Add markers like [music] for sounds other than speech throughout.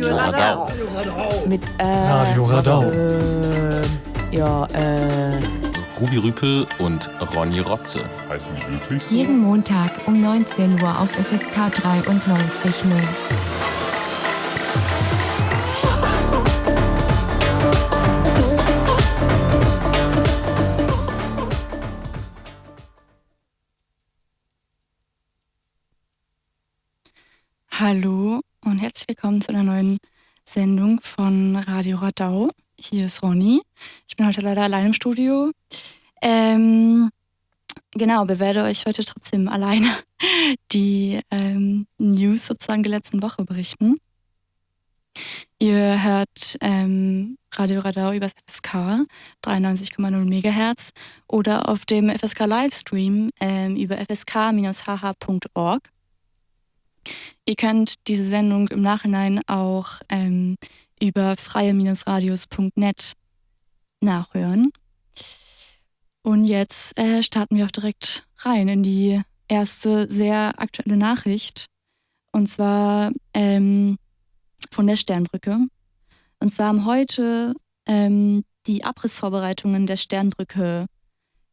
Radio Radau. Mit äh, Radio Radau. Äh, ja, äh. Ruby Rüpel und Ronny Rotze. Heißen die wirklich so? Jeden Montag um 19 Uhr auf FSK 93.0. Hallo und herzlich willkommen zu einer neuen Sendung von Radio Radau. Hier ist Ronny. Ich bin heute leider allein im Studio. Ähm, genau, bewerde euch heute trotzdem alleine [laughs] die ähm, News sozusagen der letzten Woche berichten. Ihr hört ähm, Radio Radau übers FSK 93,0 MHz oder auf dem FSK Livestream ähm, über fsk-hh.org. Ihr könnt diese Sendung im Nachhinein auch ähm, über freie-radios.net nachhören. Und jetzt äh, starten wir auch direkt rein in die erste sehr aktuelle Nachricht. Und zwar ähm, von der Sternbrücke. Und zwar haben heute ähm, die Abrissvorbereitungen der Sternbrücke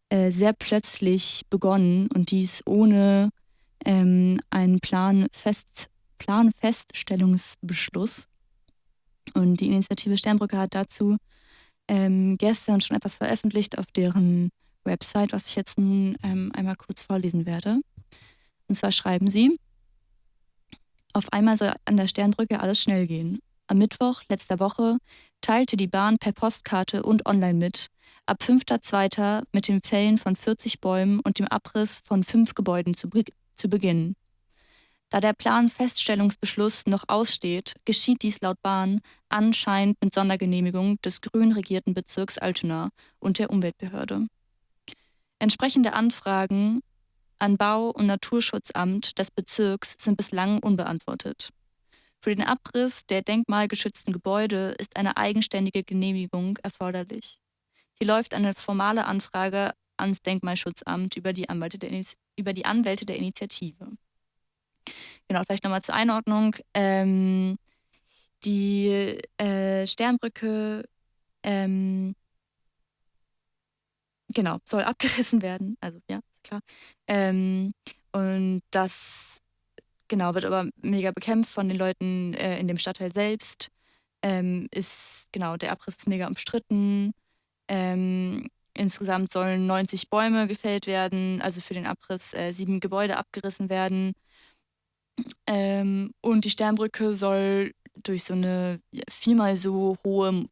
äh, sehr plötzlich begonnen und dies ohne ähm, einen Plan -Fest Planfeststellungsbeschluss. Und die Initiative Sternbrücke hat dazu ähm, gestern schon etwas veröffentlicht auf deren Website, was ich jetzt nun ähm, einmal kurz vorlesen werde. Und zwar schreiben sie, auf einmal soll an der Sternbrücke alles schnell gehen. Am Mittwoch letzter Woche teilte die Bahn per Postkarte und online mit, ab 5.2. mit dem Fällen von 40 Bäumen und dem Abriss von fünf Gebäuden zu, zu beginnen. Da der Planfeststellungsbeschluss noch aussteht, geschieht dies laut Bahn anscheinend mit Sondergenehmigung des grün regierten Bezirks Altona und der Umweltbehörde. Entsprechende Anfragen an Bau- und Naturschutzamt des Bezirks sind bislang unbeantwortet. Für den Abriss der denkmalgeschützten Gebäude ist eine eigenständige Genehmigung erforderlich. Hier läuft eine formale Anfrage ans Denkmalschutzamt über die Anwälte der, über die Anwälte der Initiative. Genau, vielleicht nochmal zur Einordnung. Ähm, die äh, Sternbrücke ähm, genau, soll abgerissen werden. Also ja, ist klar. Ähm, und das genau wird aber mega bekämpft von den Leuten äh, in dem Stadtteil selbst. Ähm, ist genau der Abriss ist mega umstritten. Ähm, insgesamt sollen 90 Bäume gefällt werden, also für den Abriss äh, sieben Gebäude abgerissen werden. Ähm, und die Sternbrücke soll durch so eine viermal so hohe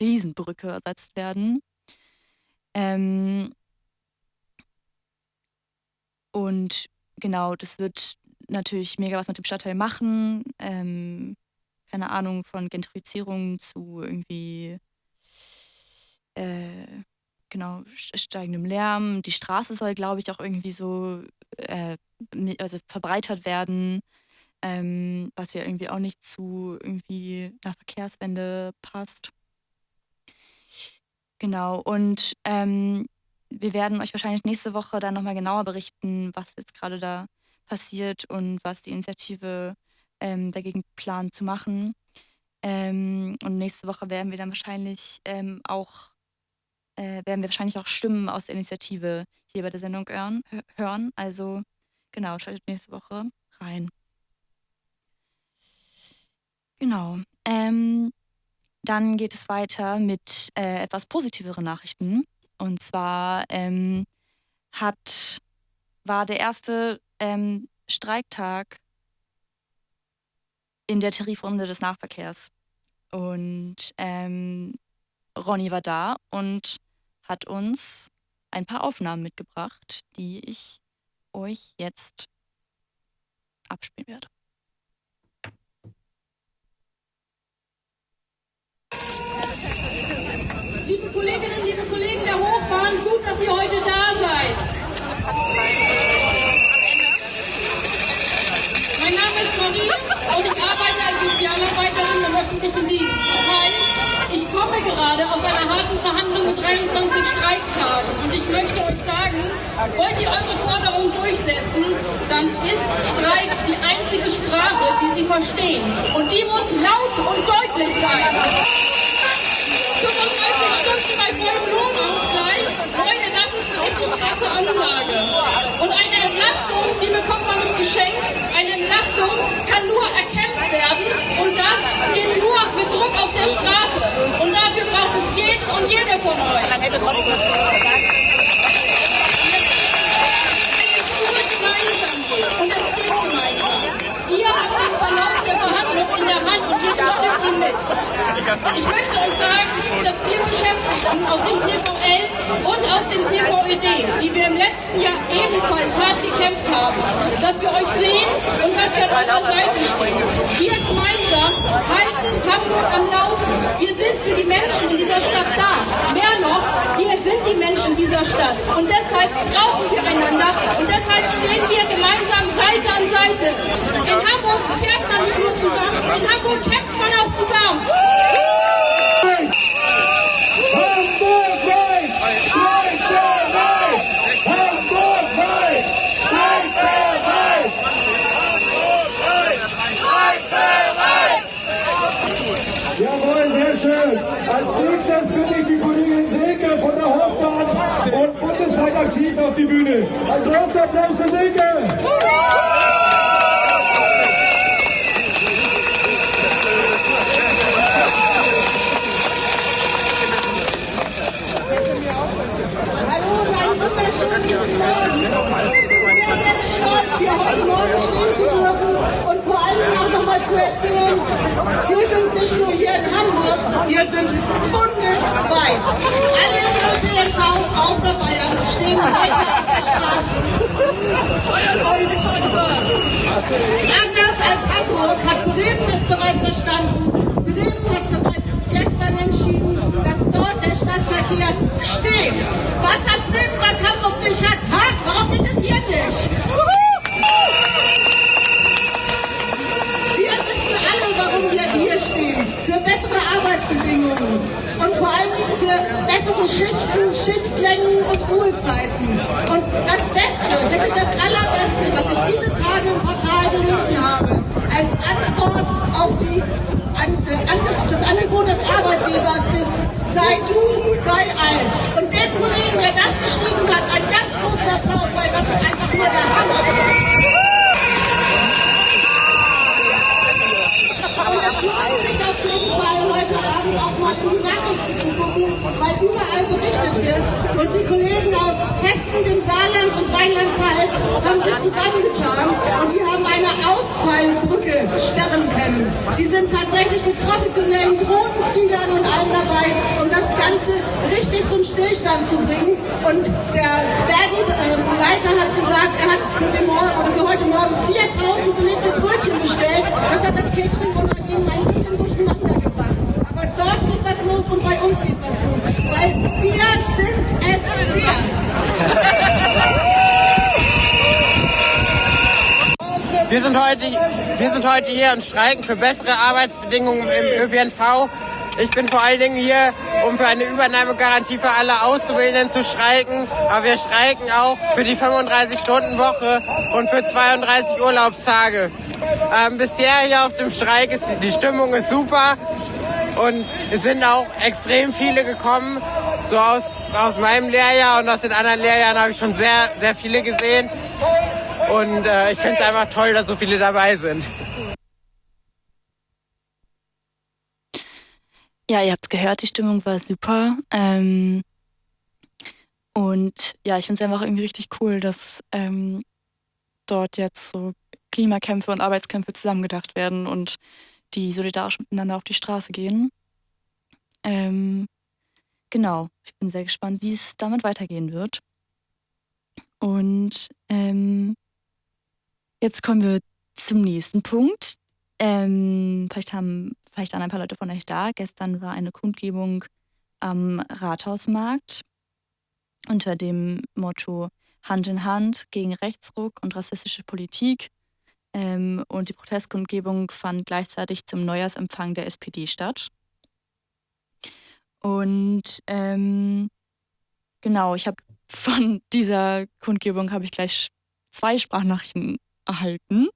Riesenbrücke ersetzt werden. Ähm, und genau, das wird natürlich mega was mit dem Stadtteil machen. Ähm, keine Ahnung, von Gentrifizierung zu irgendwie äh, genau steigendem Lärm. Die Straße soll, glaube ich, auch irgendwie so äh, also verbreitert werden, ähm, was ja irgendwie auch nicht zu irgendwie einer Verkehrswende passt. Genau, und ähm, wir werden euch wahrscheinlich nächste Woche dann nochmal genauer berichten, was jetzt gerade da passiert und was die Initiative ähm, dagegen plant zu machen. Ähm, und nächste Woche werden wir dann wahrscheinlich ähm, auch äh, werden wir wahrscheinlich auch Stimmen aus der Initiative hier bei der Sendung hören. Also genau, schaltet nächste Woche rein. Genau. Ähm, dann geht es weiter mit äh, etwas positiveren Nachrichten. Und zwar ähm, hat, war der erste ähm, Streiktag in der Tarifrunde des Nahverkehrs. Und ähm, Ronny war da und hat uns ein paar Aufnahmen mitgebracht, die ich euch jetzt abspielen werde. Liebe Kolleginnen, liebe Kollegen der Hochbahn, gut, dass ihr heute da seid. Mein Name ist Marie und ich arbeite als Sozialarbeiterin im öffentlichen Dienst. Das heißt, ich komme gerade gerade aus einer harten Verhandlung mit 23 Streiktagen. Und ich möchte euch sagen, wollt ihr eure Forderungen durchsetzen, dann ist Streik die einzige Sprache, die sie verstehen. Und die muss laut und deutlich sein. 35 Stunden bei vollem Lohnausgleich, Freunde, das ist eine richtig krasse Ansage. Und eine Entlastung, die bekommt man nicht geschenkt. Eine Entlastung kann nur erkämpft werden und das geht nur mit Druck auf der Straße. Und dafür braucht es jeden und jede von euch. Man hätte trotzdem und es geht gemeinsam. Ihr habt den Verlauf der Verhandlung in der Hand und ihr Ich möchte euch sagen, dass wir Beschäftigten aus dem TVL und aus dem TVED, die wir im letzten Jahr ebenfalls hart gekämpft haben, dass wir euch sehen und dass wir an eurer Seite stehen. Wir gemeinsam halten Hamburg am Laufen. Wir sind für die Menschen in dieser Stadt da. Mehr noch, wir sind die Menschen dieser Stadt. Und deshalb brauchen wir einander und deshalb stehen wir gemeinsam Seite an Seite. In Hamburg fährt man nicht nur zusammen, in Hamburg kämpft man auch zusammen. Jawohl, sehr schön. Als nächstes bitte ich die Kollegin Silke von der Hofbahn und bundesweit aktiv auf die Bühne. Ein großer Applaus für Silke! Stolz, hier heute Morgen stehen zu dürfen nochmal zu erzählen, wir sind nicht nur hier in Hamburg, wir sind bundesweit. Alle ÖPNV außer Bayern stehen heute auf der Straße. Und anders als Hamburg hat Bremen es bereits verstanden. Bremen hat bereits gestern entschieden, dass dort der Stadtverkehr steht. Was hat Bremen, was Hamburg nicht hat? Ha? Warum geht es hier nicht? Wir wissen alle, warum wir hier stehen. Für bessere Arbeitsbedingungen und vor allem für bessere Schichten, Schichtlängen und Ruhezeiten. Und das Beste, wirklich das Allerbeste, was ich diese Tage im Portal gelesen habe, als Antwort auf, die, an, äh, Antwort auf das Angebot des Arbeitgebers ist, sei du, sei alt. Und dem Kollegen, der das geschrieben hat, einen ganz großen Applaus, weil das ist einfach nur der Hammer. Und es lohnt sich auf jeden Fall heute Abend auch mal in die Nachrichten zu gucken, weil überall berichtet wird. Und die Kollegen aus Hessen, dem Saarland und Rheinland-Pfalz haben sich zusammengetan und die haben eine Ausfallbrücke sperren können. Die sind tatsächlich mit professionellen Drohnenfliegern und allem dabei, um das Ganze richtig zum Stillstand zu bringen. Und der Verdi-Leiter hat gesagt, er hat für, den für heute Morgen 4000 belegte Brötchen bestellt. Das hat das Catering-Unternehmen ein bisschen durcheinander gebracht. Aber dort geht was los und bei uns geht was los. Weil wir sind es wert. Wir sind, heute, wir sind heute hier und streiken für bessere Arbeitsbedingungen im ÖPNV. Ich bin vor allen Dingen hier, um für eine Übernahmegarantie für alle Auszubildenden zu streiken. Aber wir streiken auch für die 35-Stunden-Woche und für 32 Urlaubstage. Ähm, bisher hier auf dem Streik ist die Stimmung ist super und es sind auch extrem viele gekommen. So aus, aus meinem Lehrjahr und aus den anderen Lehrjahren habe ich schon sehr, sehr viele gesehen. Und äh, ich finde es einfach toll, dass so viele dabei sind. Ja, ihr habt gehört, die Stimmung war super. Ähm, und ja, ich finde es einfach irgendwie richtig cool, dass ähm, dort jetzt so Klimakämpfe und Arbeitskämpfe zusammengedacht werden und die solidarisch miteinander auf die Straße gehen. Ähm, genau, ich bin sehr gespannt, wie es damit weitergehen wird. Und ähm, jetzt kommen wir zum nächsten Punkt. Ähm, vielleicht haben vielleicht waren ein paar Leute von euch da. Gestern war eine Kundgebung am Rathausmarkt unter dem Motto Hand in Hand gegen Rechtsruck und rassistische Politik. Ähm, und die Protestkundgebung fand gleichzeitig zum Neujahrsempfang der SPD statt. Und ähm, genau, ich habe von dieser Kundgebung habe ich gleich zwei Sprachnachrichten erhalten,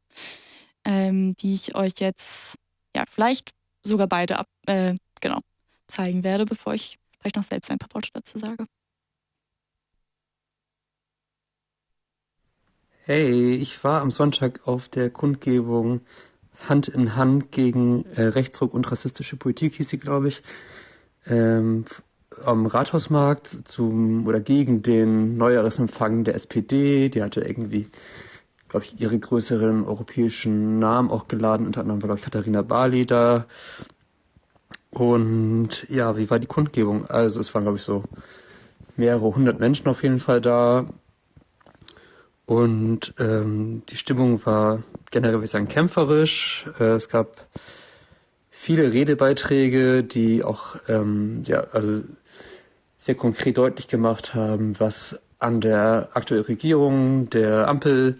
ähm, die ich euch jetzt ja vielleicht sogar beide ab, äh, genau zeigen werde, bevor ich vielleicht noch selbst ein paar Worte dazu sage. Hey, ich war am Sonntag auf der Kundgebung Hand in Hand gegen äh, Rechtsruck und rassistische Politik, hieß sie, glaube ich, ähm, am Rathausmarkt zum oder gegen den Neujahresempfang der SPD. Die hatte irgendwie, glaube ich, ihre größeren europäischen Namen auch geladen. Unter anderem war, glaube ich, Katharina Barley da. Und ja, wie war die Kundgebung? Also es waren, glaube ich, so mehrere hundert Menschen auf jeden Fall da. Und ähm, die Stimmung war generell, würde ich sagen, kämpferisch. Äh, es gab viele Redebeiträge, die auch ähm, ja, also sehr konkret deutlich gemacht haben, was an der aktuellen Regierung der Ampel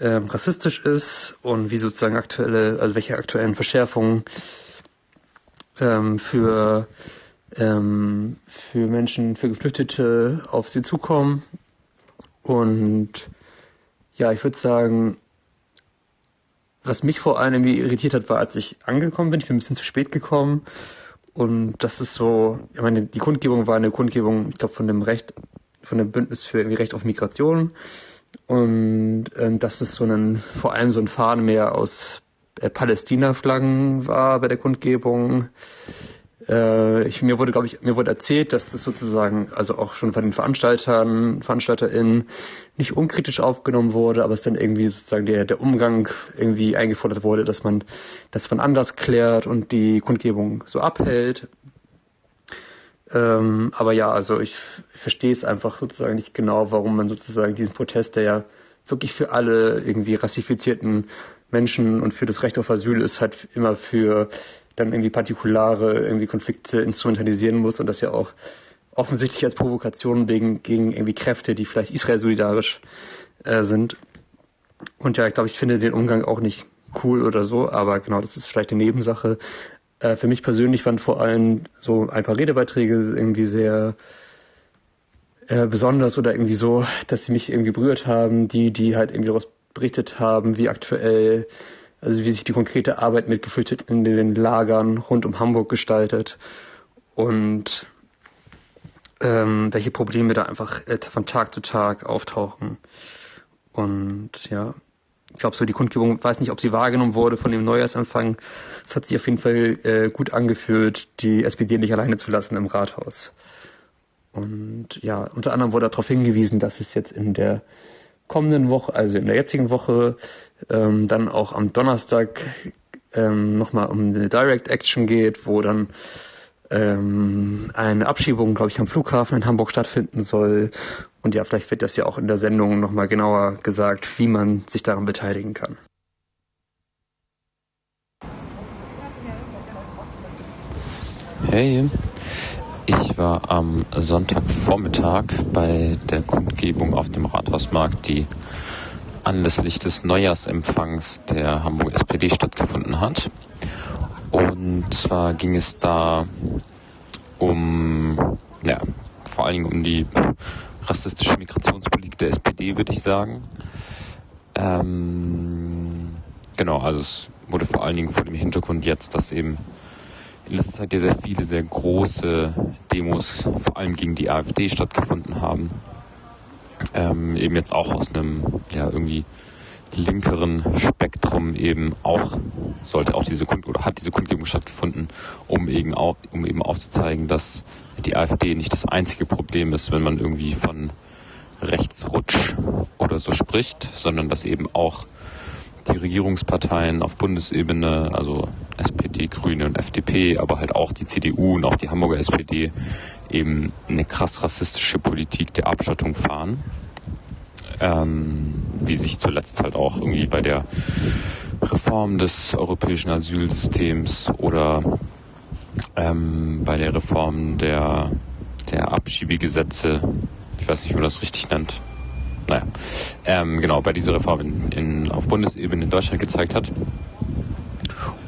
ähm, rassistisch ist und wie sozusagen aktuelle, also welche aktuellen Verschärfungen ähm, für, ähm, für Menschen, für Geflüchtete auf sie zukommen. Und ja, ich würde sagen, was mich vor allem irgendwie irritiert hat, war, als ich angekommen bin. Ich bin ein bisschen zu spät gekommen. Und das ist so, ich meine, die Kundgebung war eine Kundgebung, ich glaube, von dem Recht, von dem Bündnis für irgendwie Recht auf Migration. Und äh, dass es so ein, vor allem so ein Fahren mehr aus äh, Palästina-Flaggen war bei der Kundgebung. Äh, ich, mir wurde, glaube ich, mir wurde erzählt, dass das sozusagen, also auch schon von den Veranstaltern, VeranstalterInnen nicht unkritisch aufgenommen wurde, aber es dann irgendwie sozusagen der, der Umgang irgendwie eingefordert wurde, dass man das man anders klärt und die Kundgebung so abhält. Ähm, aber ja, also ich, ich verstehe es einfach sozusagen nicht genau, warum man sozusagen diesen Protest, der ja wirklich für alle irgendwie rassifizierten Menschen und für das Recht auf Asyl ist, halt immer für dann irgendwie partikulare irgendwie Konflikte instrumentalisieren muss und das ja auch offensichtlich als Provokation wegen, gegen irgendwie Kräfte, die vielleicht Israel solidarisch äh, sind. Und ja, ich glaube, ich finde den Umgang auch nicht cool oder so, aber genau, das ist vielleicht eine Nebensache. Äh, für mich persönlich waren vor allem so ein paar Redebeiträge irgendwie sehr äh, besonders oder irgendwie so, dass sie mich irgendwie berührt haben, die, die halt irgendwie daraus berichtet haben, wie aktuell, also wie sich die konkrete Arbeit mit Geflüchteten in den Lagern rund um Hamburg gestaltet und ähm, welche Probleme da einfach äh, von Tag zu Tag auftauchen. Und ja, ich glaube, so die Kundgebung, weiß nicht, ob sie wahrgenommen wurde von dem Neujahrsempfang. Es hat sich auf jeden Fall äh, gut angefühlt, die SPD nicht alleine zu lassen im Rathaus. Und ja, unter anderem wurde darauf hingewiesen, dass es jetzt in der kommenden Woche, also in der jetzigen Woche, ähm, dann auch am Donnerstag ähm, nochmal um eine Direct Action geht, wo dann ähm, eine Abschiebung, glaube ich, am Flughafen in Hamburg stattfinden soll. Und ja, vielleicht wird das ja auch in der Sendung nochmal genauer gesagt, wie man sich daran beteiligen kann. Hey, ich war am Sonntagvormittag bei der Kundgebung auf dem Rathausmarkt, die anlässlich des Neujahrsempfangs der Hamburg SPD stattgefunden hat. Und zwar ging es da um, ja, vor allen Dingen um die rassistische Migrationspolitik der SPD, würde ich sagen. Ähm, genau, also es wurde vor allen Dingen vor dem Hintergrund jetzt, dass eben in letzter Zeit ja sehr viele, sehr große Demos, vor allem gegen die AfD stattgefunden haben. Ähm, eben jetzt auch aus einem, ja, irgendwie linkeren Spektrum eben auch, sollte auch diese Kund oder hat diese Kundgebung stattgefunden, um eben, auch, um eben aufzuzeigen, dass die AfD nicht das einzige Problem ist, wenn man irgendwie von Rechtsrutsch oder so spricht, sondern dass eben auch die Regierungsparteien auf Bundesebene, also SPD, Grüne und FDP, aber halt auch die CDU und auch die Hamburger SPD eben eine krass rassistische Politik der Abschottung fahren. Ähm, wie sich zuletzt halt auch irgendwie bei der Reform des europäischen Asylsystems oder ähm, bei der Reform der, der Abschiebegesetze, ich weiß nicht, wie man das richtig nennt, naja, ähm, genau, bei dieser Reform in, in, auf Bundesebene in Deutschland gezeigt hat.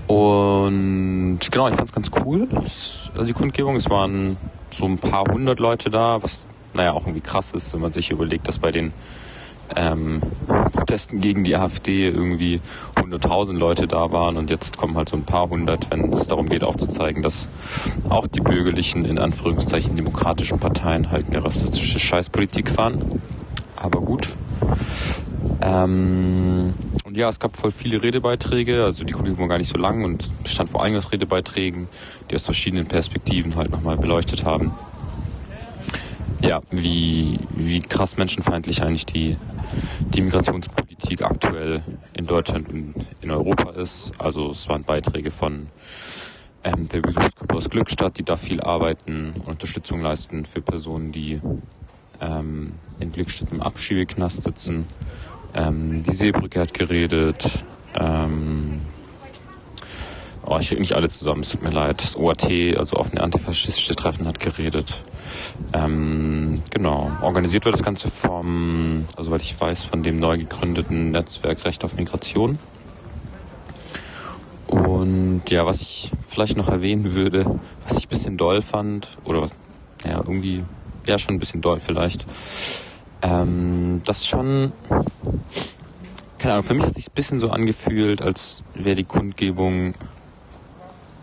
Und genau, ich fand es ganz cool, also die Kundgebung. Es waren so ein paar hundert Leute da, was naja auch irgendwie krass ist, wenn man sich überlegt, dass bei den ähm, Protesten gegen die AfD irgendwie 100.000 Leute da waren und jetzt kommen halt so ein paar hundert, wenn es darum geht aufzuzeigen, dass auch die bürgerlichen, in Anführungszeichen demokratischen Parteien halt eine rassistische Scheißpolitik fahren. Aber gut. Ähm, und ja, es gab voll viele Redebeiträge, also die Kundgebung war gar nicht so lang und bestand vor allem aus Redebeiträgen, die aus verschiedenen Perspektiven halt nochmal beleuchtet haben ja, wie, wie krass menschenfeindlich eigentlich die, die Migrationspolitik aktuell in Deutschland und in Europa ist. Also es waren Beiträge von ähm, der Besuchsgruppe aus Glückstadt, die da viel arbeiten und Unterstützung leisten für Personen, die ähm, in Glückstadt im Abschiebeknast sitzen. Ähm, die Seebrücke hat geredet. Ähm, oh, ich kriege nicht alle zusammen, es tut mir leid. Das OAT, also offene antifaschistische Treffen, hat geredet. Ähm, genau. Organisiert wird das Ganze vom, also weil ich weiß, von dem neu gegründeten Netzwerk Recht auf Migration. Und ja, was ich vielleicht noch erwähnen würde, was ich ein bisschen doll fand, oder was, ja, irgendwie, ja, schon ein bisschen doll vielleicht, ähm, das schon, keine Ahnung, für mich hat sich ein bisschen so angefühlt, als wäre die Kundgebung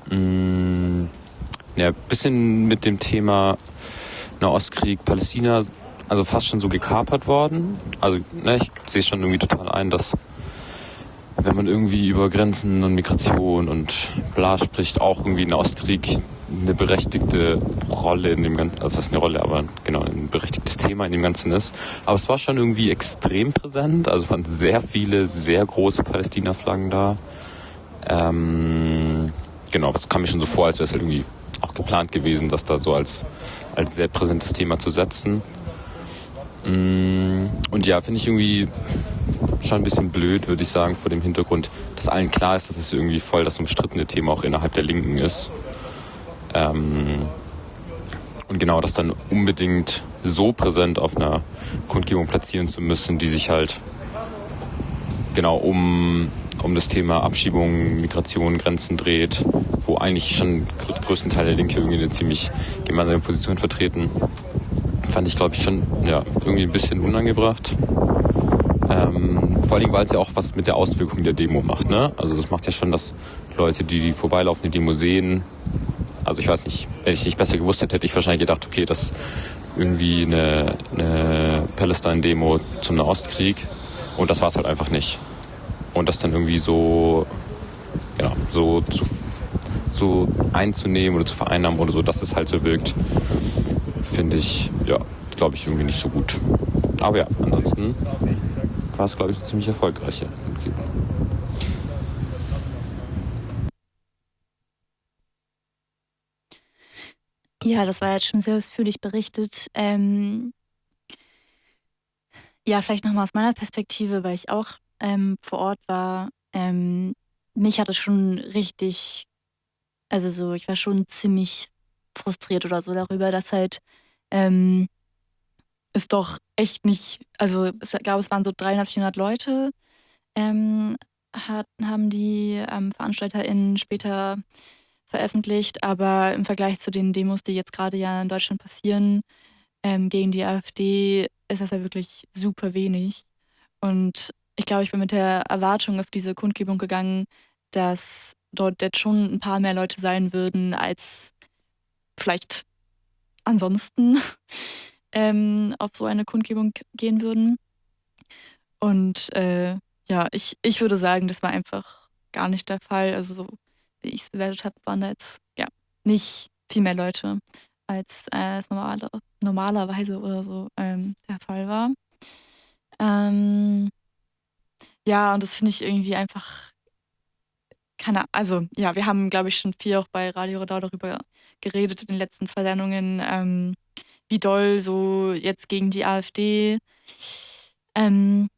mh, mm, ja, bisschen mit dem Thema Nahostkrieg, Palästina, also fast schon so gekapert worden. Also ne, ich sehe schon irgendwie total ein, dass wenn man irgendwie über Grenzen und Migration und bla spricht, auch irgendwie Nahostkrieg eine berechtigte Rolle in dem ganzen, also das ist eine Rolle, aber genau, ein berechtigtes Thema in dem Ganzen ist. Aber es war schon irgendwie extrem präsent, also waren sehr viele, sehr große Palästina-Flaggen da. Ähm, genau, das kam mir schon so vor, als wäre es halt irgendwie auch geplant gewesen, das da so als, als sehr präsentes Thema zu setzen. Mm, und ja, finde ich irgendwie schon ein bisschen blöd, würde ich sagen, vor dem Hintergrund, dass allen klar ist, dass es irgendwie voll das umstrittene Thema auch innerhalb der Linken ist. Ähm, und genau das dann unbedingt so präsent auf einer Kundgebung platzieren zu müssen, die sich halt genau um um das Thema Abschiebung, Migration, Grenzen dreht, wo eigentlich schon größten Teil der Linke irgendwie eine ziemlich gemeinsame Position vertreten, fand ich, glaube ich, schon ja, irgendwie ein bisschen unangebracht. Ähm, vor allem, weil es ja auch was mit der Auswirkung der Demo macht. Ne? Also das macht ja schon, dass Leute, die die vorbeilaufende Demo sehen, also ich weiß nicht, wenn ich nicht besser gewusst hätte, hätte ich wahrscheinlich gedacht, okay, das irgendwie eine, eine Palestine-Demo zum Nahostkrieg. Und das war es halt einfach nicht und das dann irgendwie so, ja, so zu, so einzunehmen oder zu vereinnahmen oder so, dass es halt so wirkt, finde ich, ja, glaube ich, irgendwie nicht so gut. Aber ja, ansonsten war es, glaube ich, eine ziemlich erfolgreiche Umgebung. Ja, das war jetzt schon sehr ausführlich berichtet. Ähm, ja, vielleicht nochmal aus meiner Perspektive, weil ich auch ähm, vor Ort war, ähm, mich hat es schon richtig, also so, ich war schon ziemlich frustriert oder so darüber, dass halt ähm, es doch echt nicht, also ich glaube, es waren so 300, 400 Leute, ähm, hat, haben die ähm, VeranstalterInnen später veröffentlicht, aber im Vergleich zu den Demos, die jetzt gerade ja in Deutschland passieren, ähm, gegen die AfD, ist das ja wirklich super wenig. Und ich glaube, ich bin mit der Erwartung auf diese Kundgebung gegangen, dass dort jetzt schon ein paar mehr Leute sein würden, als vielleicht ansonsten [laughs] ähm, auf so eine Kundgebung gehen würden. Und äh, ja, ich, ich würde sagen, das war einfach gar nicht der Fall. Also so wie ich es bewertet habe, waren da jetzt ja nicht viel mehr Leute, als äh, es normale, normalerweise oder so ähm, der Fall war. Ähm, ja, und das finde ich irgendwie einfach keine also, ja, wir haben, glaube ich, schon viel auch bei Radio Radau darüber geredet in den letzten zwei Sendungen, ähm, wie doll so jetzt gegen die AfD ähm,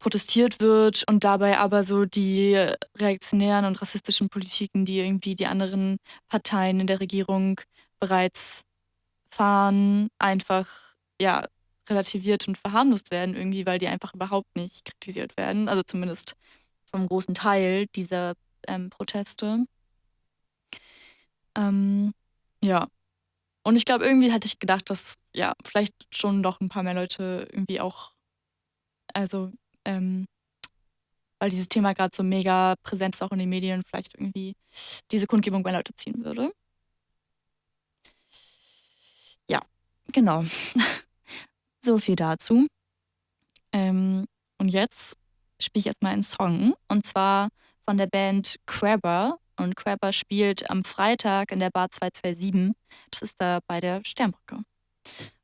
protestiert wird und dabei aber so die reaktionären und rassistischen Politiken, die irgendwie die anderen Parteien in der Regierung bereits fahren, einfach, ja, relativiert und verharmlost werden irgendwie, weil die einfach überhaupt nicht kritisiert werden. Also zumindest vom großen Teil dieser ähm, Proteste. Ähm, ja. Und ich glaube, irgendwie hatte ich gedacht, dass ja vielleicht schon noch ein paar mehr Leute irgendwie auch, also ähm, weil dieses Thema gerade so mega präsent ist auch in den Medien, vielleicht irgendwie diese Kundgebung bei Leute ziehen würde. Ja, genau. [laughs] so viel dazu. Ähm, und jetzt spiele ich erstmal einen Song und zwar von der Band Crabber. Und Crabber spielt am Freitag in der Bar 227. Das ist da bei der Sternbrücke.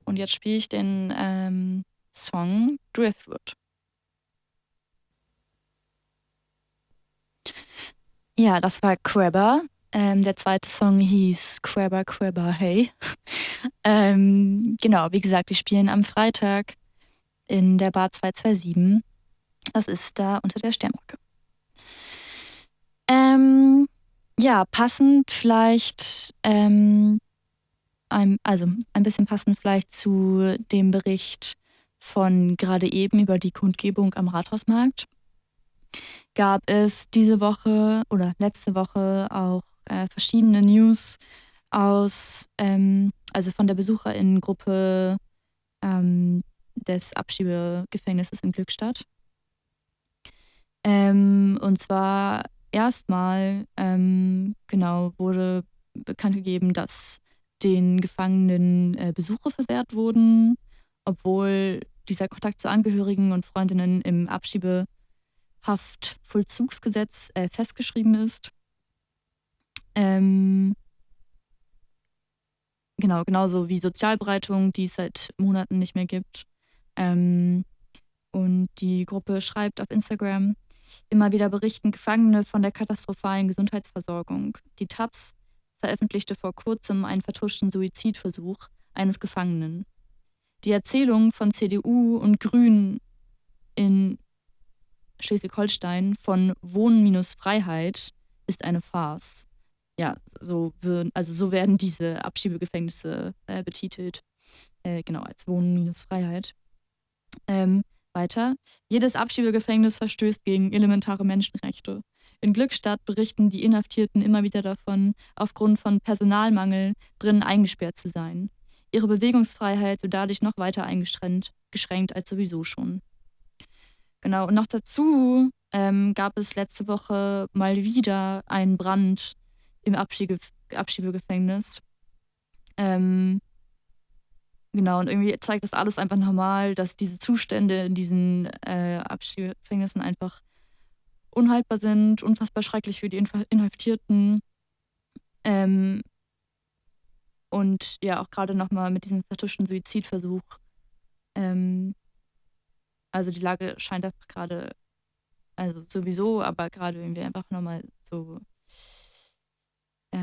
Und jetzt spiele ich den ähm, Song Driftwood. Ja, das war Crabber. Ähm, der zweite Song hieß Crabber, Crabber, hey. [laughs] ähm, genau, wie gesagt, die spielen am Freitag in der Bar 227. Das ist da unter der Sternbrücke. Ähm, ja, passend vielleicht, ähm, ein, also ein bisschen passend vielleicht zu dem Bericht von gerade eben über die Kundgebung am Rathausmarkt gab es diese Woche oder letzte Woche auch äh, verschiedene News aus, ähm, also von der Besucherinnengruppe ähm, des Abschiebegefängnisses in Glückstadt. Ähm, und zwar erstmal, ähm, genau, wurde bekannt gegeben, dass den Gefangenen äh, Besuche verwehrt wurden, obwohl dieser Kontakt zu Angehörigen und Freundinnen im Abschiebehaftvollzugsgesetz äh, festgeschrieben ist. Ähm, genau, genauso wie Sozialbereitung, die es seit Monaten nicht mehr gibt. Ähm, und die Gruppe schreibt auf Instagram, immer wieder berichten Gefangene von der katastrophalen Gesundheitsversorgung. Die Taz veröffentlichte vor kurzem einen vertuschten Suizidversuch eines Gefangenen. Die Erzählung von CDU und Grünen in Schleswig-Holstein von Wohnen minus Freiheit ist eine Farce ja, so, würden, also so werden diese Abschiebegefängnisse äh, betitelt. Äh, genau, als Wohnen minus Freiheit. Ähm, weiter. Jedes Abschiebegefängnis verstößt gegen elementare Menschenrechte. In Glückstadt berichten die Inhaftierten immer wieder davon, aufgrund von Personalmangel drinnen eingesperrt zu sein. Ihre Bewegungsfreiheit wird dadurch noch weiter eingeschränkt geschränkt als sowieso schon. Genau, und noch dazu ähm, gab es letzte Woche mal wieder einen Brand im Abschiebe Abschiebegefängnis. Ähm, genau, und irgendwie zeigt das alles einfach nochmal, dass diese Zustände in diesen äh, Abschiebegefängnissen einfach unhaltbar sind, unfassbar schrecklich für die Inhaftierten. Ähm, und ja, auch gerade nochmal mit diesem vertuschten Suizidversuch. Ähm, also die Lage scheint einfach gerade, also sowieso, aber gerade wenn wir einfach nochmal so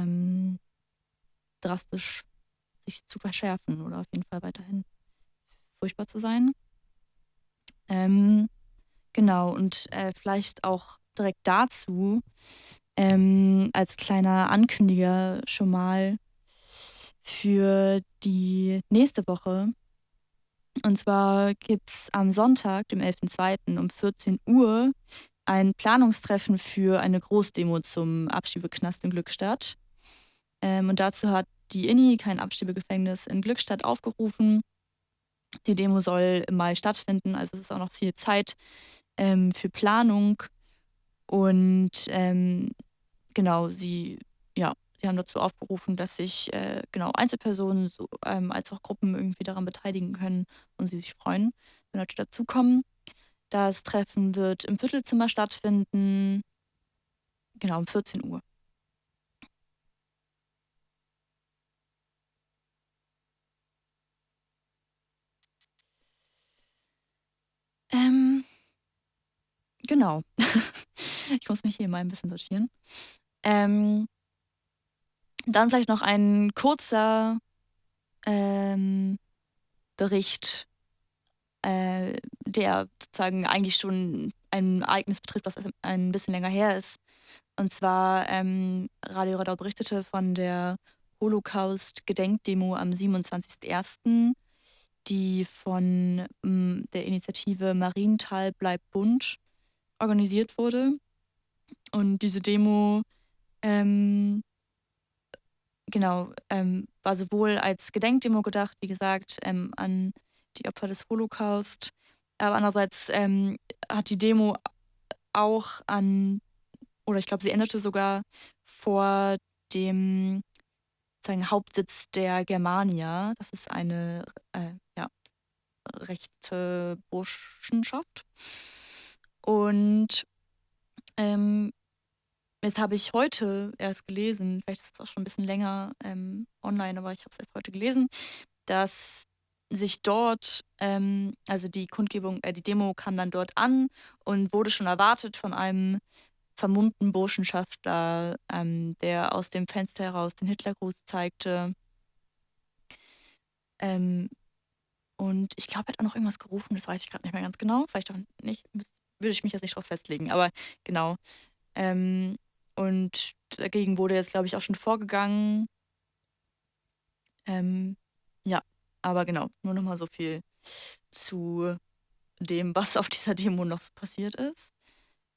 ähm, drastisch sich zu verschärfen oder auf jeden Fall weiterhin furchtbar zu sein. Ähm, genau, und äh, vielleicht auch direkt dazu ähm, als kleiner Ankündiger schon mal für die nächste Woche. Und zwar gibt es am Sonntag, dem 11.02. um 14 Uhr ein Planungstreffen für eine Großdemo zum Abschiebeknast in Glückstadt. Ähm, und dazu hat die INI, kein Abschiebegefängnis in Glückstadt, aufgerufen. Die Demo soll im Mai stattfinden, also es ist auch noch viel Zeit ähm, für Planung. Und ähm, genau, sie, ja, sie haben dazu aufgerufen, dass sich äh, genau Einzelpersonen so, ähm, als auch Gruppen irgendwie daran beteiligen können und sie sich freuen, wenn Leute dazukommen. Das Treffen wird im Viertelzimmer stattfinden, genau um 14 Uhr. Ähm, genau. [laughs] ich muss mich hier mal ein bisschen sortieren. Ähm, dann vielleicht noch ein kurzer ähm, Bericht äh, der sozusagen eigentlich schon ein Ereignis betrifft, was ein bisschen länger her ist. Und zwar ähm, Radio Radau berichtete von der Holocaust-Gedenkdemo am 27.01., die von ähm, der Initiative Marienthal bleibt bunt organisiert wurde. Und diese Demo, ähm, genau, ähm, war sowohl als Gedenkdemo gedacht, wie gesagt, ähm, an die Opfer des Holocaust, aber andererseits ähm, hat die Demo auch an, oder ich glaube, sie endete sogar vor dem sozusagen Hauptsitz der Germania. Das ist eine äh, ja, rechte Burschenschaft. Und ähm, jetzt habe ich heute erst gelesen, vielleicht ist es auch schon ein bisschen länger ähm, online, aber ich habe es erst heute gelesen, dass sich dort, ähm, also die Kundgebung, äh, die Demo kam dann dort an und wurde schon erwartet von einem vermummten Burschenschaftler, ähm, der aus dem Fenster heraus den Hitlergruß zeigte. Ähm, und ich glaube, er hat auch noch irgendwas gerufen, das weiß ich gerade nicht mehr ganz genau. Vielleicht auch nicht, würde ich mich jetzt nicht drauf festlegen, aber genau. Ähm, und dagegen wurde jetzt, glaube ich, auch schon vorgegangen. Ähm, ja, aber genau, nur nochmal so viel zu dem, was auf dieser Demo noch so passiert ist.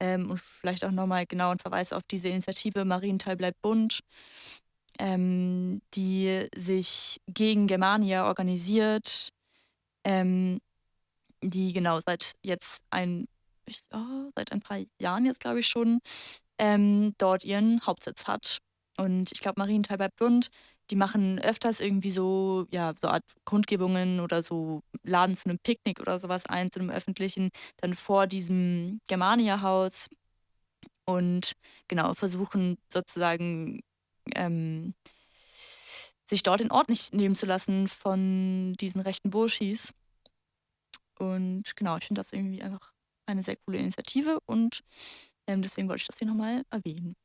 Ähm, und vielleicht auch nochmal genau ein Verweis auf diese Initiative Marienthal bleibt bunt, ähm, die sich gegen Germania organisiert, ähm, die genau seit jetzt ein, oh, seit ein paar Jahren jetzt glaube ich schon, ähm, dort ihren Hauptsitz hat. Und ich glaube, Marienthal bleibt bunt, die machen öfters irgendwie so, ja, so Art Kundgebungen oder so, laden zu einem Picknick oder sowas ein, zu einem öffentlichen, dann vor diesem Germania-Haus und genau, versuchen sozusagen ähm, sich dort den Ort nicht nehmen zu lassen von diesen rechten Burschis. Und genau, ich finde das irgendwie einfach eine sehr coole Initiative und ähm, deswegen wollte ich das hier nochmal erwähnen.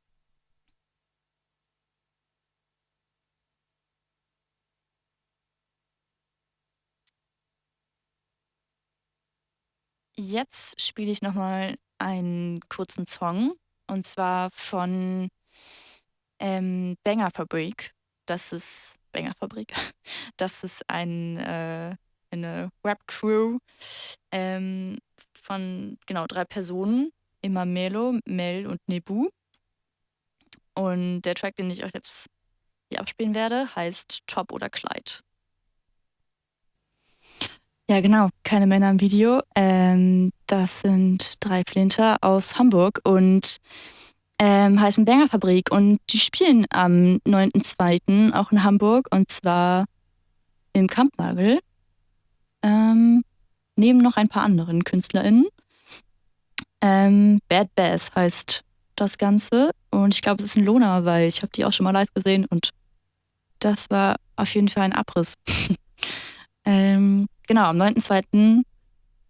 Jetzt spiele ich nochmal einen kurzen Song und zwar von ähm, Banger Fabrik. Das ist Banger Fabrik. [laughs] Das ist ein, äh, eine Rap-Crew ähm, von genau drei Personen. Immer Melo, Mel und Nebu. Und der Track, den ich euch jetzt hier abspielen werde, heißt Top oder Kleid. Ja, genau. Keine Männer im Video. Ähm, das sind drei Flinter aus Hamburg und ähm, heißen Banger Fabrik. Und die spielen am 9.2. auch in Hamburg und zwar im Kampnagel. Ähm, neben noch ein paar anderen KünstlerInnen. Ähm, Bad Bass heißt das Ganze. Und ich glaube, es ist ein Lohner, weil ich habe die auch schon mal live gesehen und das war auf jeden Fall ein Abriss. [laughs] ähm, Genau, am 9.2.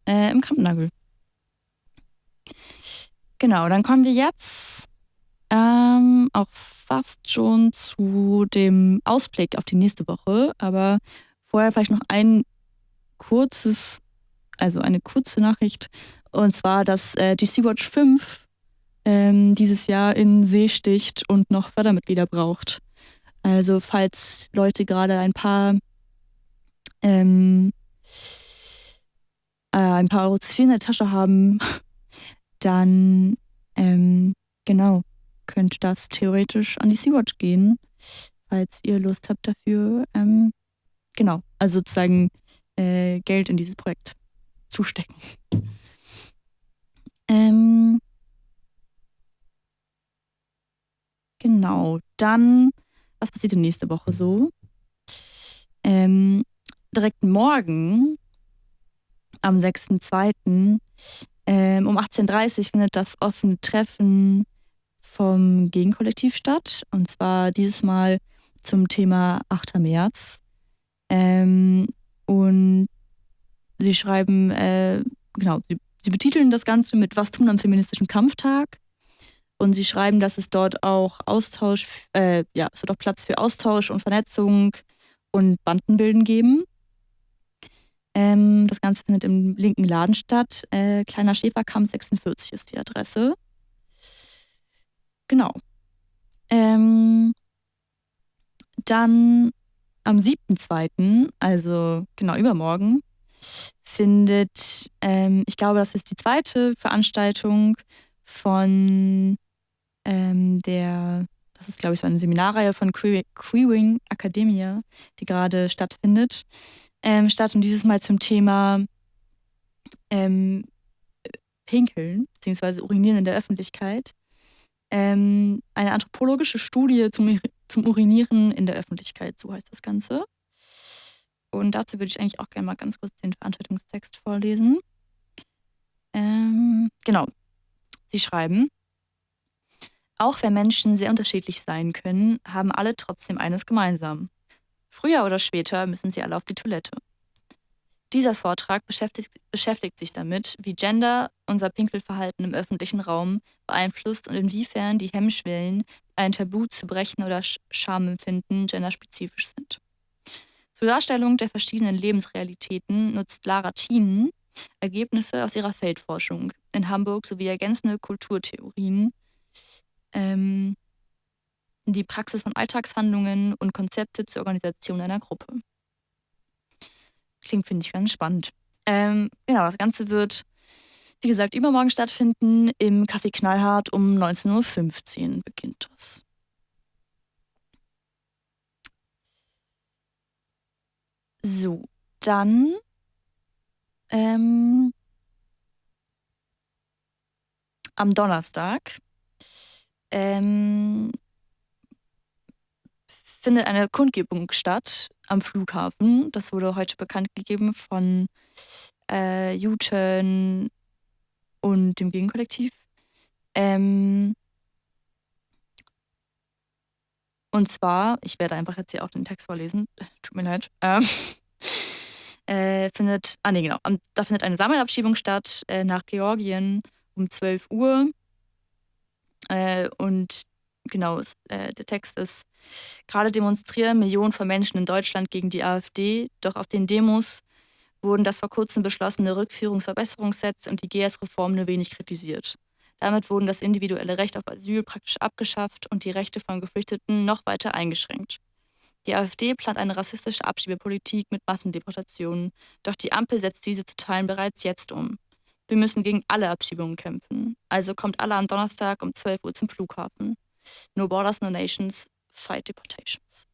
Äh, im Kampnagel. Genau, dann kommen wir jetzt ähm, auch fast schon zu dem Ausblick auf die nächste Woche. Aber vorher vielleicht noch ein kurzes, also eine kurze Nachricht. Und zwar, dass äh, die Sea-Watch 5 ähm, dieses Jahr in See sticht und noch Fördermitglieder braucht. Also falls Leute gerade ein paar ähm, äh, ein paar Euro zu viel in der Tasche haben, dann ähm, genau, könnte das theoretisch an die Sea-Watch gehen, falls ihr Lust habt dafür. Ähm, genau, also sozusagen äh, Geld in dieses Projekt zustecken. Ähm, genau, dann, was passiert denn nächste Woche so? Ähm, direkt morgen am 6.2. Ähm, um 18.30 Uhr findet das offene Treffen vom Gegenkollektiv statt. Und zwar dieses Mal zum Thema 8. März. Ähm, und sie schreiben, äh, genau, sie, sie betiteln das Ganze mit Was tun am feministischen Kampftag. Und sie schreiben, dass es dort auch Austausch, äh, ja, es wird auch Platz für Austausch und Vernetzung und Bandenbilden geben. Ähm, das Ganze findet im linken Laden statt. Äh, Kleiner Schäferkamm 46 ist die Adresse. Genau. Ähm, dann am 7.2., also genau übermorgen, findet, ähm, ich glaube, das ist die zweite Veranstaltung von ähm, der, das ist glaube ich so eine Seminarreihe von Que Queering Academia, die gerade stattfindet, ähm, statt und dieses Mal zum Thema ähm, Pinkeln bzw. Urinieren in der Öffentlichkeit. Ähm, eine anthropologische Studie zum, zum Urinieren in der Öffentlichkeit, so heißt das Ganze. Und dazu würde ich eigentlich auch gerne mal ganz kurz den Veranstaltungstext vorlesen. Ähm, genau. Sie schreiben, auch wenn Menschen sehr unterschiedlich sein können, haben alle trotzdem eines gemeinsam. Früher oder später müssen sie alle auf die Toilette. Dieser Vortrag beschäftigt, beschäftigt, sich damit, wie Gender unser Pinkelverhalten im öffentlichen Raum beeinflusst und inwiefern die Hemmschwellen, ein Tabu zu brechen oder Schamempfinden genderspezifisch sind. Zur Darstellung der verschiedenen Lebensrealitäten nutzt Lara Thienen Ergebnisse aus ihrer Feldforschung in Hamburg sowie ergänzende Kulturtheorien, ähm, die Praxis von Alltagshandlungen und Konzepte zur Organisation einer Gruppe. Klingt, finde ich, ganz spannend. Ähm, genau, das Ganze wird, wie gesagt, übermorgen stattfinden. Im Café Knallhart um 19.15 Uhr beginnt das. So, dann ähm, am Donnerstag ähm, findet eine Kundgebung statt am Flughafen. Das wurde heute bekannt gegeben von äh, U-Turn und dem Gegenkollektiv. Ähm, und zwar, ich werde einfach jetzt hier auch den Text vorlesen, tut mir leid. Ähm, [laughs] äh, findet, ah nee, genau, da findet eine Sammelabschiebung statt äh, nach Georgien um 12 Uhr. Äh, und genau, äh, der Text ist, gerade demonstrieren Millionen von Menschen in Deutschland gegen die AfD, doch auf den Demos wurden das vor kurzem beschlossene Rückführungsverbesserungsgesetz und die GS-Reform nur wenig kritisiert. Damit wurden das individuelle Recht auf Asyl praktisch abgeschafft und die Rechte von Geflüchteten noch weiter eingeschränkt. Die AfD plant eine rassistische Abschiebepolitik mit Massendeportationen, doch die Ampel setzt diese zu Teilen bereits jetzt um. Wir müssen gegen alle Abschiebungen kämpfen. Also kommt alle am Donnerstag um 12 Uhr zum Flughafen. No Borders, No Nations, Fight Deportations.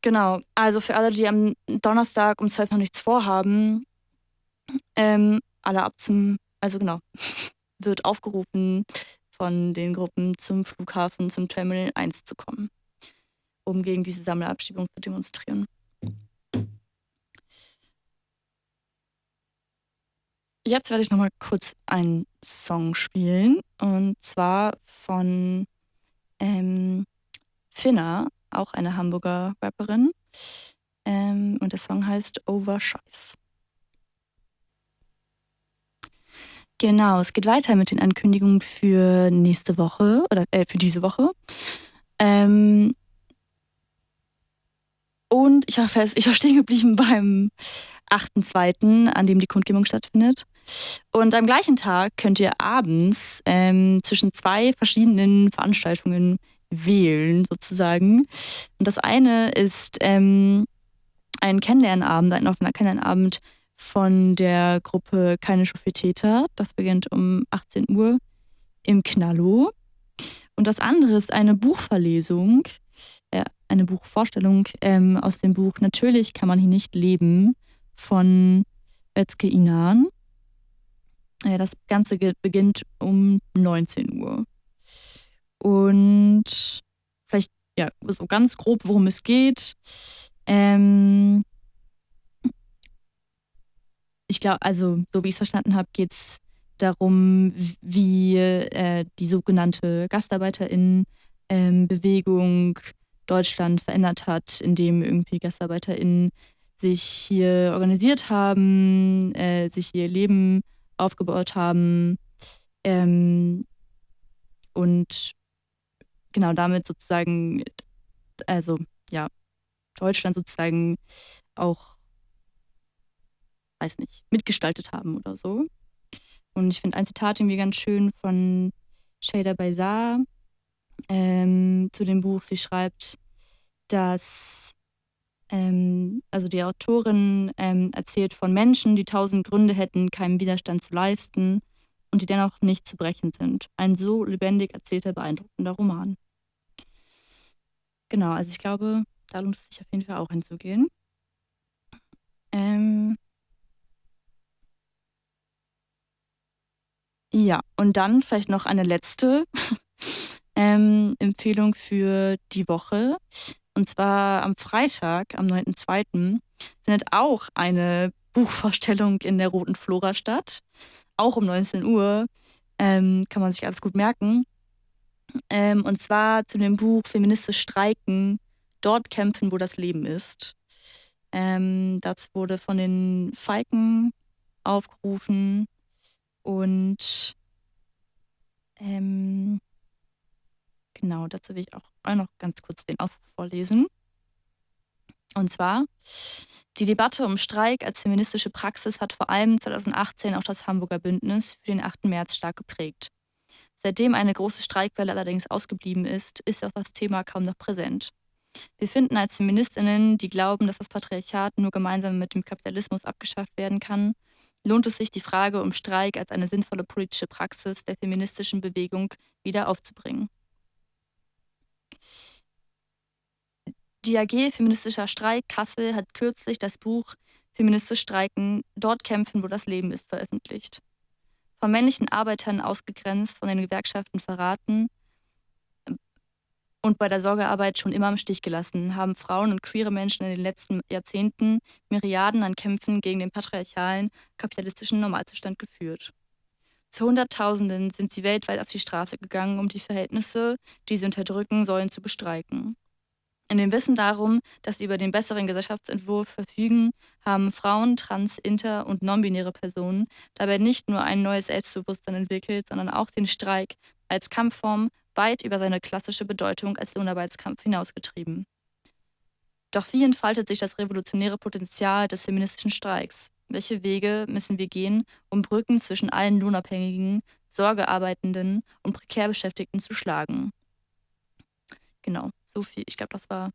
Genau, also für alle, die am Donnerstag um 12 Uhr noch nichts vorhaben, ähm, alle ab zum, also genau, [laughs] wird aufgerufen von den Gruppen zum Flughafen, zum Terminal 1 zu kommen, um gegen diese Sammelabschiebung zu demonstrieren. Jetzt werde ich noch mal kurz einen Song spielen und zwar von ähm, Finna, auch eine Hamburger Rapperin. Ähm, und der Song heißt Over Scheiß. Genau, es geht weiter mit den Ankündigungen für nächste Woche oder äh, für diese Woche. Ähm, und ich war ich war stehen geblieben beim 8.2., an dem die Kundgebung stattfindet. Und am gleichen Tag könnt ihr abends ähm, zwischen zwei verschiedenen Veranstaltungen wählen, sozusagen. Und das eine ist ähm, ein Kennenlernabend, ein offener Kennenlernabend von der Gruppe Keine Täter. Das beginnt um 18 Uhr im Knallo. Und das andere ist eine Buchverlesung, äh, eine Buchvorstellung ähm, aus dem Buch Natürlich kann man hier nicht leben von Özke Inan. Äh, das Ganze beginnt um 19 Uhr. Und vielleicht, ja, so ganz grob, worum es geht. Ähm, ich glaube, also, so wie ich es verstanden habe, geht es darum, wie äh, die sogenannte GastarbeiterInnen-Bewegung ähm, Deutschland verändert hat, indem irgendwie GastarbeiterInnen sich hier organisiert haben, äh, sich ihr Leben aufgebaut haben ähm, und genau damit sozusagen, also ja, Deutschland sozusagen auch, weiß nicht, mitgestaltet haben oder so. Und ich finde ein Zitat irgendwie ganz schön von Shader Baizar ähm, zu dem Buch. Sie schreibt, dass ähm, also die Autorin ähm, erzählt von Menschen, die tausend Gründe hätten, keinen Widerstand zu leisten, und die dennoch nicht zu brechen sind. Ein so lebendig erzählter, beeindruckender Roman. Genau, also ich glaube, da lohnt es sich auf jeden Fall auch hinzugehen. Ähm ja, und dann vielleicht noch eine letzte [laughs] ähm, Empfehlung für die Woche. Und zwar am Freitag, am 9.2., findet auch eine Buchvorstellung in der Roten Flora statt. Auch um 19 Uhr. Ähm, kann man sich alles gut merken. Ähm, und zwar zu dem Buch Feministisch streiken, dort kämpfen, wo das Leben ist. Ähm, das wurde von den Falken aufgerufen und ähm, genau, dazu will ich auch, auch noch ganz kurz den Aufruf vorlesen. Und zwar, die Debatte um Streik als feministische Praxis hat vor allem 2018 auch das Hamburger Bündnis für den 8. März stark geprägt. Seitdem eine große Streikwelle allerdings ausgeblieben ist, ist auch das Thema kaum noch präsent. Wir finden als Feministinnen, die glauben, dass das Patriarchat nur gemeinsam mit dem Kapitalismus abgeschafft werden kann, lohnt es sich, die Frage um Streik als eine sinnvolle politische Praxis der feministischen Bewegung wieder aufzubringen. Die AG Feministischer Streik Kassel hat kürzlich das Buch Feministisch Streiken, dort kämpfen, wo das Leben ist, veröffentlicht. Von männlichen Arbeitern ausgegrenzt, von den Gewerkschaften verraten und bei der Sorgearbeit schon immer im Stich gelassen, haben Frauen und queere Menschen in den letzten Jahrzehnten Myriaden an Kämpfen gegen den patriarchalen, kapitalistischen Normalzustand geführt. Zu Hunderttausenden sind sie weltweit auf die Straße gegangen, um die Verhältnisse, die sie unterdrücken sollen, zu bestreiken. In dem Wissen darum, dass sie über den besseren Gesellschaftsentwurf verfügen, haben Frauen, trans, inter und non-binäre Personen dabei nicht nur ein neues Selbstbewusstsein entwickelt, sondern auch den Streik als Kampfform weit über seine klassische Bedeutung als Lohnarbeitskampf hinausgetrieben. Doch wie entfaltet sich das revolutionäre Potenzial des feministischen Streiks? Welche Wege müssen wir gehen, um Brücken zwischen allen Lohnabhängigen, Sorgearbeitenden und prekär Beschäftigten zu schlagen? Genau, so viel. Ich glaube, das war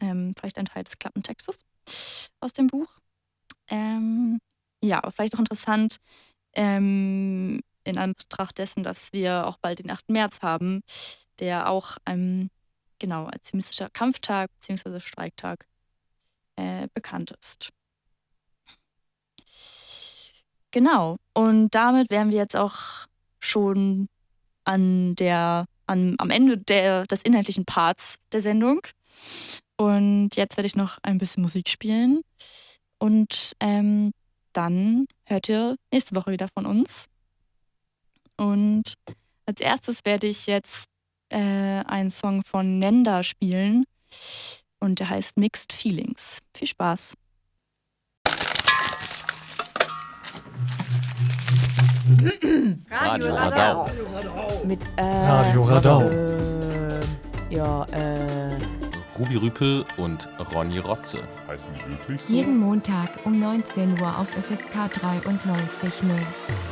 ähm, vielleicht ein Teil des Klappentextes aus dem Buch. Ähm, ja, aber vielleicht noch interessant, ähm, in Anbetracht dessen, dass wir auch bald den 8. März haben, der auch ähm, genau als feministischer Kampftag bzw. Streiktag äh, bekannt ist. Genau, und damit wären wir jetzt auch schon an der, an, am Ende der, des inhaltlichen Parts der Sendung. Und jetzt werde ich noch ein bisschen Musik spielen. Und ähm, dann hört ihr nächste Woche wieder von uns. Und als erstes werde ich jetzt äh, einen Song von Nenda spielen und der heißt Mixed Feelings. Viel Spaß. Radio Radau. Mit äh, Radio Radau. Äh, ja, äh. Ruby Rüpel und Ronny Rotze. Jeden Montag um 19 Uhr auf FSK 93.0.